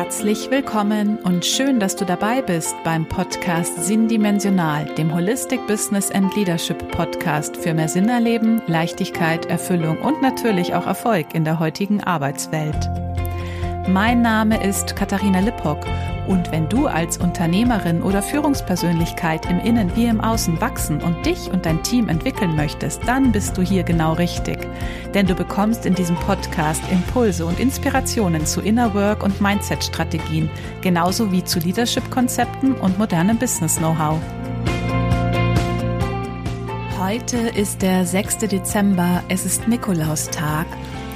Herzlich willkommen und schön, dass du dabei bist beim Podcast Sinndimensional, dem Holistic Business and Leadership Podcast für mehr Sinn erleben, Leichtigkeit, Erfüllung und natürlich auch Erfolg in der heutigen Arbeitswelt. Mein Name ist Katharina Lippock und wenn du als Unternehmerin oder Führungspersönlichkeit im Innen wie im Außen wachsen und dich und dein Team entwickeln möchtest, dann bist du hier genau richtig. Denn du bekommst in diesem Podcast Impulse und Inspirationen zu Inner Work und Mindset-Strategien, genauso wie zu Leadership-Konzepten und modernem Business-Know-how. Heute ist der 6. Dezember, es ist Nikolaustag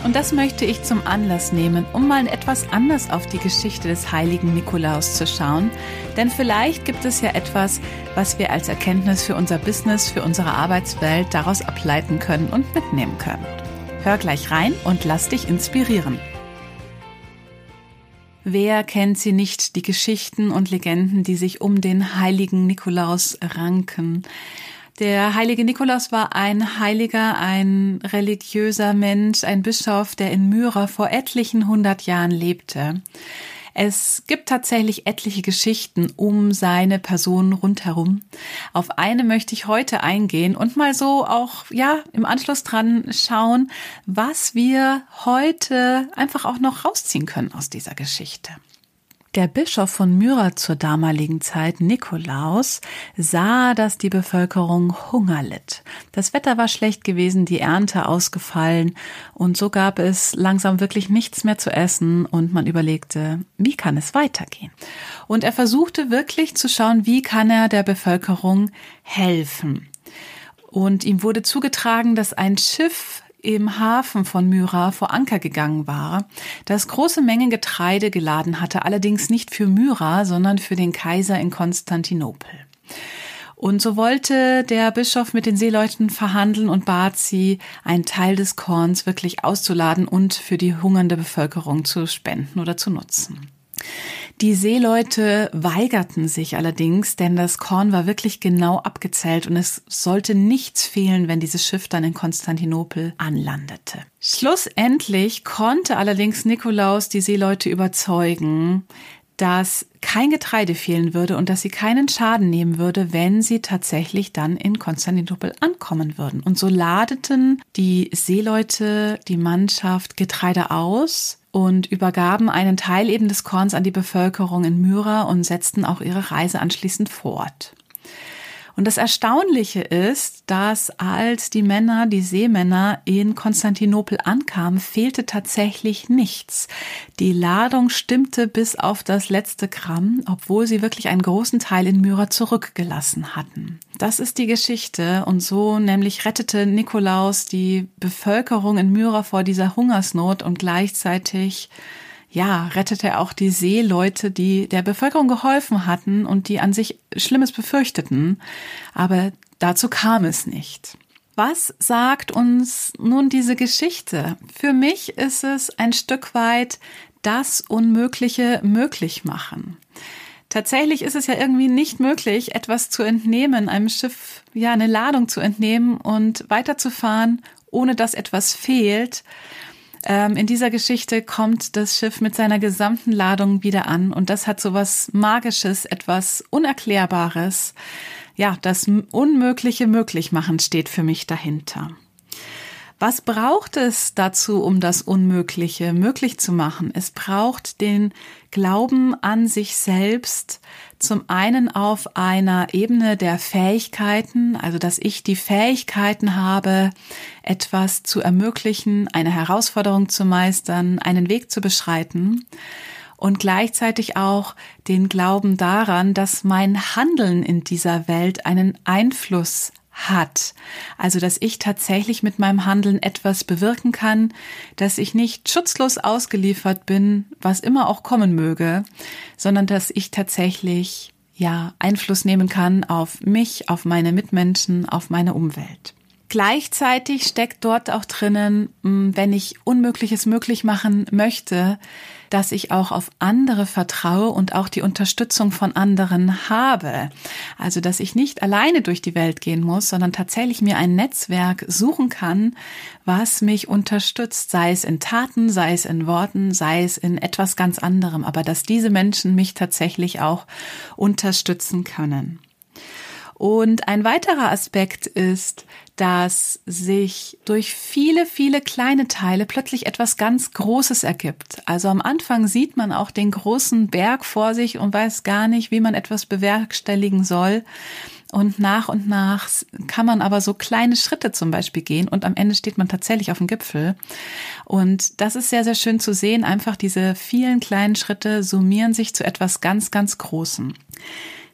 und das möchte ich zum Anlass nehmen, um mal etwas anders auf die Geschichte des heiligen Nikolaus zu schauen. Denn vielleicht gibt es ja etwas, was wir als Erkenntnis für unser Business, für unsere Arbeitswelt daraus ableiten können und mitnehmen können. Hör gleich rein und lass dich inspirieren. Wer kennt sie nicht, die Geschichten und Legenden, die sich um den heiligen Nikolaus ranken? Der heilige Nikolaus war ein Heiliger, ein religiöser Mensch, ein Bischof, der in Myra vor etlichen hundert Jahren lebte. Es gibt tatsächlich etliche Geschichten um seine Person rundherum. Auf eine möchte ich heute eingehen und mal so auch, ja, im Anschluss dran schauen, was wir heute einfach auch noch rausziehen können aus dieser Geschichte. Der Bischof von Myra zur damaligen Zeit, Nikolaus, sah, dass die Bevölkerung Hunger litt. Das Wetter war schlecht gewesen, die Ernte ausgefallen und so gab es langsam wirklich nichts mehr zu essen und man überlegte, wie kann es weitergehen? Und er versuchte wirklich zu schauen, wie kann er der Bevölkerung helfen? Und ihm wurde zugetragen, dass ein Schiff im Hafen von Myra vor Anker gegangen war, das große Mengen Getreide geladen hatte, allerdings nicht für Myra, sondern für den Kaiser in Konstantinopel. Und so wollte der Bischof mit den Seeleuten verhandeln und bat sie, einen Teil des Korns wirklich auszuladen und für die hungernde Bevölkerung zu spenden oder zu nutzen. Die Seeleute weigerten sich allerdings, denn das Korn war wirklich genau abgezählt und es sollte nichts fehlen, wenn dieses Schiff dann in Konstantinopel anlandete. Schlussendlich konnte allerdings Nikolaus die Seeleute überzeugen, dass kein Getreide fehlen würde und dass sie keinen Schaden nehmen würde, wenn sie tatsächlich dann in Konstantinopel ankommen würden. Und so ladeten die Seeleute, die Mannschaft Getreide aus und übergaben einen Teil eben des Korns an die Bevölkerung in Myra und setzten auch ihre Reise anschließend fort. Und das Erstaunliche ist, dass als die Männer, die Seemänner in Konstantinopel ankamen, fehlte tatsächlich nichts. Die Ladung stimmte bis auf das letzte Gramm, obwohl sie wirklich einen großen Teil in Myra zurückgelassen hatten. Das ist die Geschichte und so nämlich rettete Nikolaus die Bevölkerung in Myra vor dieser Hungersnot und gleichzeitig ja, rettete auch die Seeleute, die der Bevölkerung geholfen hatten und die an sich Schlimmes befürchteten. Aber dazu kam es nicht. Was sagt uns nun diese Geschichte? Für mich ist es ein Stück weit das Unmögliche möglich machen. Tatsächlich ist es ja irgendwie nicht möglich, etwas zu entnehmen, einem Schiff, ja, eine Ladung zu entnehmen und weiterzufahren, ohne dass etwas fehlt. Ähm, in dieser Geschichte kommt das Schiff mit seiner gesamten Ladung wieder an und das hat so was Magisches, etwas Unerklärbares. Ja, das Unmögliche möglich machen steht für mich dahinter. Was braucht es dazu, um das Unmögliche möglich zu machen? Es braucht den Glauben an sich selbst, zum einen auf einer Ebene der Fähigkeiten, also dass ich die Fähigkeiten habe, etwas zu ermöglichen, eine Herausforderung zu meistern, einen Weg zu beschreiten und gleichzeitig auch den Glauben daran, dass mein Handeln in dieser Welt einen Einfluss hat. Also, dass ich tatsächlich mit meinem Handeln etwas bewirken kann, dass ich nicht schutzlos ausgeliefert bin, was immer auch kommen möge, sondern dass ich tatsächlich, ja, Einfluss nehmen kann auf mich, auf meine Mitmenschen, auf meine Umwelt. Gleichzeitig steckt dort auch drinnen, wenn ich Unmögliches möglich machen möchte, dass ich auch auf andere vertraue und auch die Unterstützung von anderen habe. Also, dass ich nicht alleine durch die Welt gehen muss, sondern tatsächlich mir ein Netzwerk suchen kann, was mich unterstützt, sei es in Taten, sei es in Worten, sei es in etwas ganz anderem, aber dass diese Menschen mich tatsächlich auch unterstützen können. Und ein weiterer Aspekt ist, dass sich durch viele, viele kleine Teile plötzlich etwas ganz Großes ergibt. Also am Anfang sieht man auch den großen Berg vor sich und weiß gar nicht, wie man etwas bewerkstelligen soll. Und nach und nach kann man aber so kleine Schritte zum Beispiel gehen und am Ende steht man tatsächlich auf dem Gipfel. Und das ist sehr, sehr schön zu sehen. Einfach diese vielen kleinen Schritte summieren sich zu etwas ganz, ganz Großem.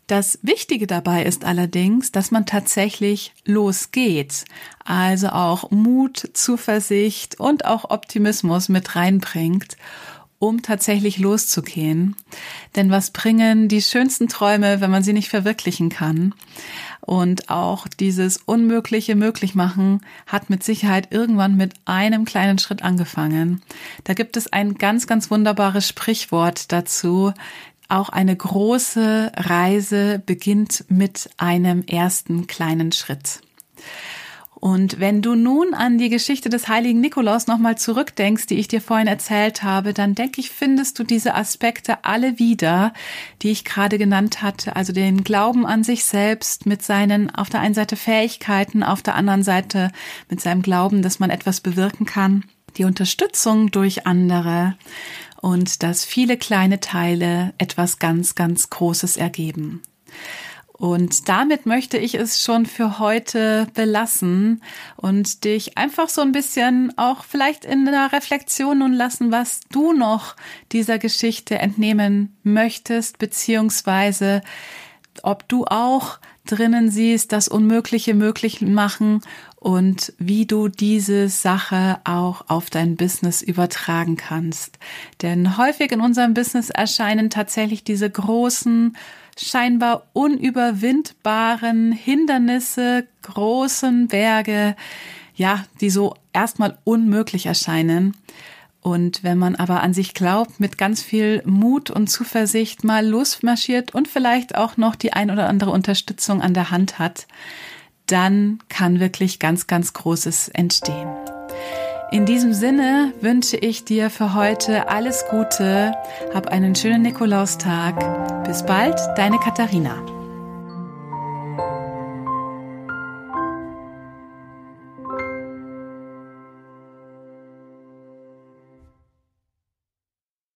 Das Wichtige dabei ist allerdings, dass man tatsächlich losgeht, also auch Mut, Zuversicht und auch Optimismus mit reinbringt, um tatsächlich loszugehen. Denn was bringen die schönsten Träume, wenn man sie nicht verwirklichen kann? Und auch dieses Unmögliche möglich machen hat mit Sicherheit irgendwann mit einem kleinen Schritt angefangen. Da gibt es ein ganz, ganz wunderbares Sprichwort dazu, auch eine große Reise beginnt mit einem ersten kleinen Schritt. Und wenn du nun an die Geschichte des heiligen Nikolaus nochmal zurückdenkst, die ich dir vorhin erzählt habe, dann denke ich, findest du diese Aspekte alle wieder, die ich gerade genannt hatte. Also den Glauben an sich selbst mit seinen auf der einen Seite Fähigkeiten, auf der anderen Seite mit seinem Glauben, dass man etwas bewirken kann. Die Unterstützung durch andere und dass viele kleine Teile etwas ganz, ganz Großes ergeben. Und damit möchte ich es schon für heute belassen und dich einfach so ein bisschen auch vielleicht in der Reflexion nun lassen, was du noch dieser Geschichte entnehmen möchtest, beziehungsweise ob du auch drinnen siehst, das Unmögliche möglich machen und wie du diese Sache auch auf dein Business übertragen kannst. Denn häufig in unserem Business erscheinen tatsächlich diese großen, scheinbar unüberwindbaren Hindernisse, großen Berge, ja, die so erstmal unmöglich erscheinen. Und wenn man aber an sich glaubt, mit ganz viel Mut und Zuversicht mal losmarschiert und vielleicht auch noch die ein oder andere Unterstützung an der Hand hat, dann kann wirklich ganz, ganz Großes entstehen. In diesem Sinne wünsche ich dir für heute alles Gute, hab einen schönen Nikolaustag. Bis bald, deine Katharina.